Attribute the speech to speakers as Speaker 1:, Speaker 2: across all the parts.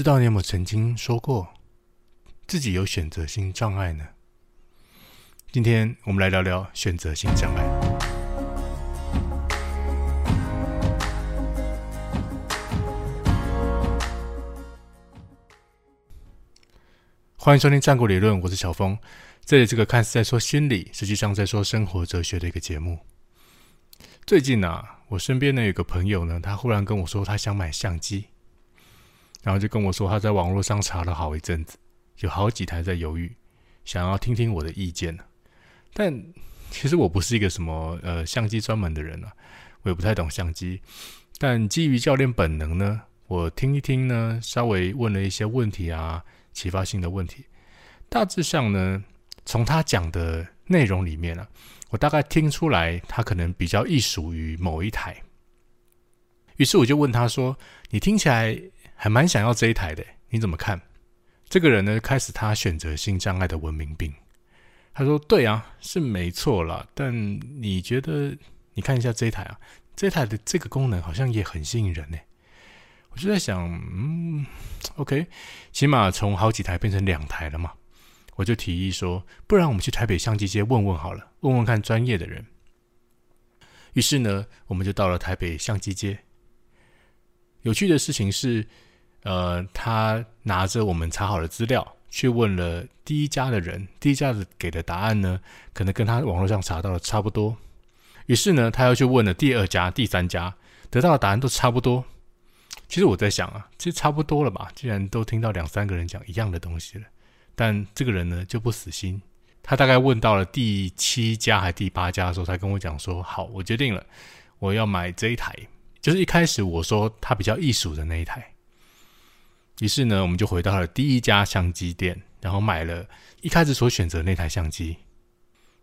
Speaker 1: 知道你有没有曾经说过自己有选择性障碍呢？今天我们来聊聊选择性障碍。欢迎收听《战国理论》，我是小峰。这里这个看似在说心理，实际上在说生活哲学的一个节目。最近啊，我身边呢有个朋友呢，他忽然跟我说他想买相机，然后就跟我说他在网络上查了好一阵子，有好几台在犹豫，想要听听我的意见。但其实我不是一个什么呃相机专门的人啊，我也不太懂相机。但基于教练本能呢，我听一听呢，稍微问了一些问题啊。启发性的问题，大致上呢，从他讲的内容里面啊，我大概听出来他可能比较易属于某一台。于是我就问他说：“你听起来还蛮想要这一台的，你怎么看？”这个人呢，开始他选择性障碍的文明病。他说：“对啊，是没错啦，但你觉得？你看一下这一台啊，这台的这个功能好像也很吸引人呢。”我就在想，嗯，OK，起码从好几台变成两台了嘛。我就提议说，不然我们去台北相机街问问好了，问问看专业的人。于是呢，我们就到了台北相机街。有趣的事情是，呃，他拿着我们查好的资料去问了第一家的人，第一家的给的答案呢，可能跟他网络上查到的差不多。于是呢，他又去问了第二家、第三家，得到的答案都差不多。其实我在想啊，其实差不多了吧。既然都听到两三个人讲一样的东西了，但这个人呢就不死心。他大概问到了第七家还第八家的时候，才跟我讲说：“好，我决定了，我要买这一台。”就是一开始我说他比较艺术的那一台。于是呢，我们就回到了第一家相机店，然后买了一开始所选择那台相机。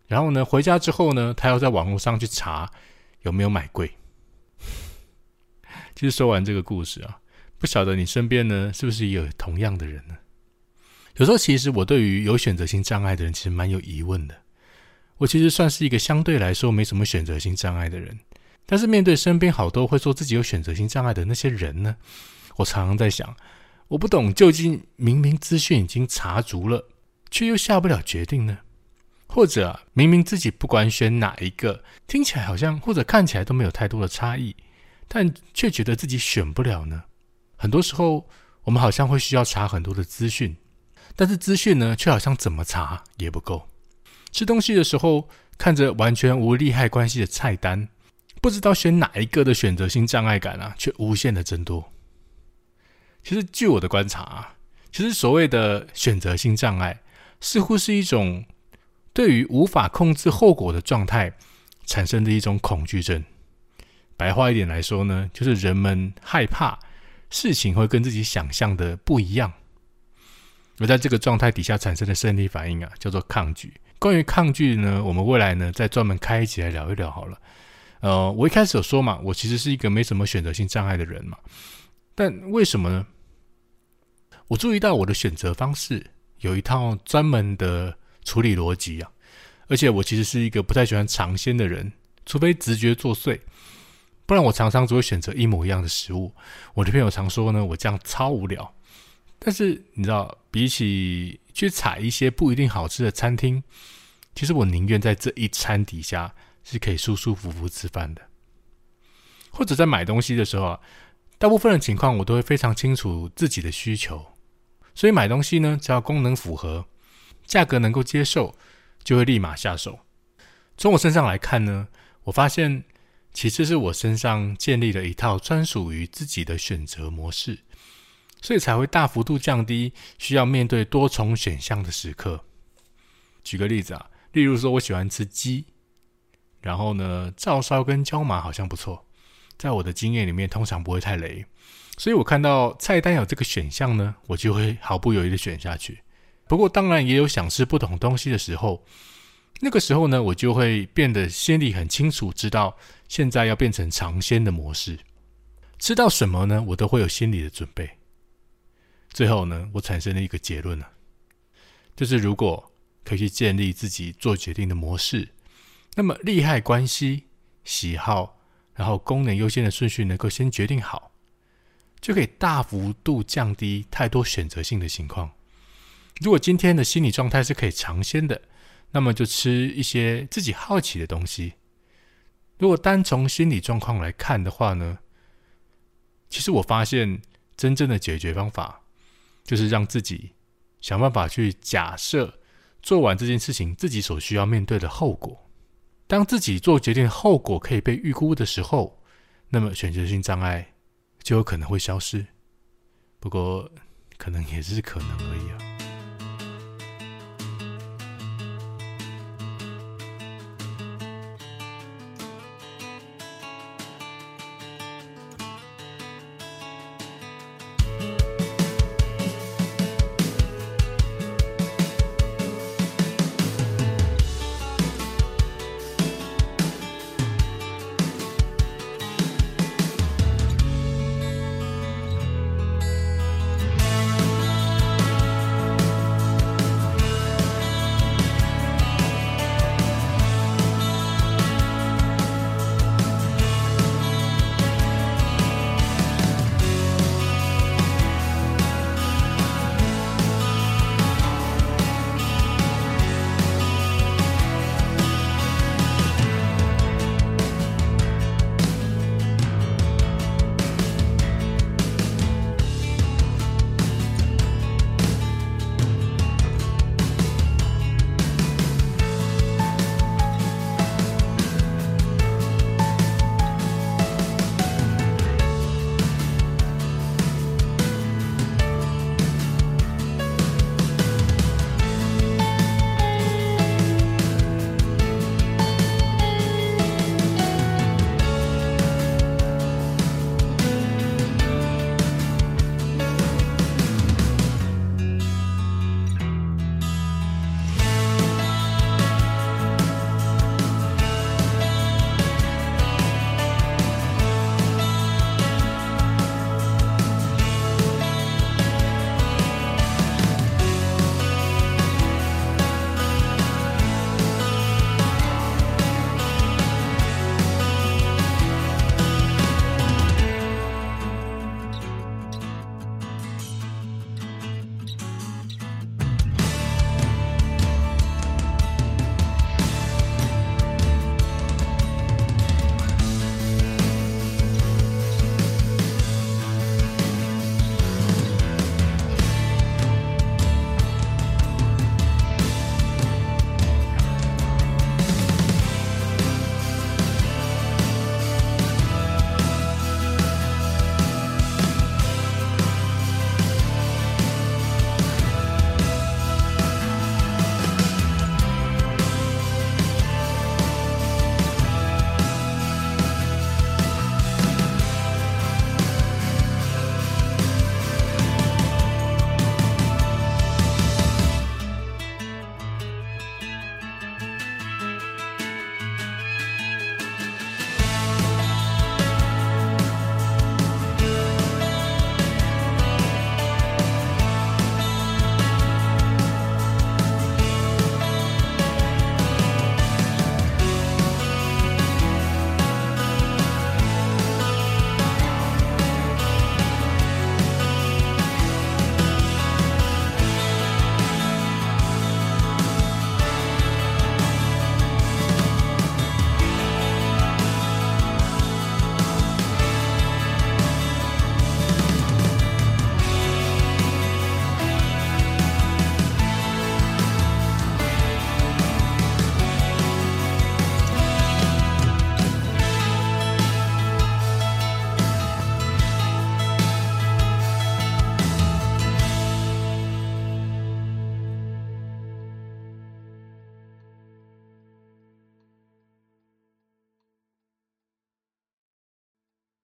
Speaker 1: 然后呢，回家之后呢，他要在网络上去查有没有买贵。其实说完这个故事啊，不晓得你身边呢是不是也有同样的人呢？有时候其实我对于有选择性障碍的人其实蛮有疑问的。我其实算是一个相对来说没什么选择性障碍的人，但是面对身边好多会说自己有选择性障碍的那些人呢，我常常在想，我不懂究竟明明资讯已经查足了，却又下不了决定呢？或者明明自己不管选哪一个，听起来好像或者看起来都没有太多的差异。但却觉得自己选不了呢。很多时候，我们好像会需要查很多的资讯，但是资讯呢，却好像怎么查也不够。吃东西的时候，看着完全无利害关系的菜单，不知道选哪一个的选择性障碍感啊，却无限的增多。其实，据我的观察啊，其实所谓的选择性障碍，似乎是一种对于无法控制后果的状态产生的一种恐惧症。白话一点来说呢，就是人们害怕事情会跟自己想象的不一样，而在这个状态底下产生的生理反应啊，叫做抗拒。关于抗拒呢，我们未来呢再专门开一集来聊一聊好了。呃，我一开始有说嘛，我其实是一个没什么选择性障碍的人嘛，但为什么呢？我注意到我的选择方式有一套专门的处理逻辑啊，而且我其实是一个不太喜欢尝鲜的人，除非直觉作祟。不然我常常只会选择一模一样的食物。我的朋友常说呢，我这样超无聊。但是你知道，比起去踩一些不一定好吃的餐厅，其实我宁愿在这一餐底下是可以舒舒服服吃饭的。或者在买东西的时候啊，大部分的情况我都会非常清楚自己的需求，所以买东西呢，只要功能符合，价格能够接受，就会立马下手。从我身上来看呢，我发现。其次是我身上建立了一套专属于自己的选择模式，所以才会大幅度降低需要面对多重选项的时刻。举个例子啊，例如说我喜欢吃鸡，然后呢，照烧跟椒麻好像不错，在我的经验里面通常不会太雷，所以我看到菜单有这个选项呢，我就会毫不犹豫的选下去。不过当然也有想吃不同东西的时候。那个时候呢，我就会变得心里很清楚，知道现在要变成尝鲜的模式。吃到什么呢？我都会有心理的准备。最后呢，我产生了一个结论了，就是如果可以去建立自己做决定的模式，那么利害关系、喜好，然后功能优先的顺序能够先决定好，就可以大幅度降低太多选择性的情况。如果今天的心理状态是可以尝鲜的，那么就吃一些自己好奇的东西。如果单从心理状况来看的话呢，其实我发现真正的解决方法就是让自己想办法去假设做完这件事情自己所需要面对的后果。当自己做决定后果可以被预估的时候，那么选择性障碍就有可能会消失。不过，可能也是可能而已啊。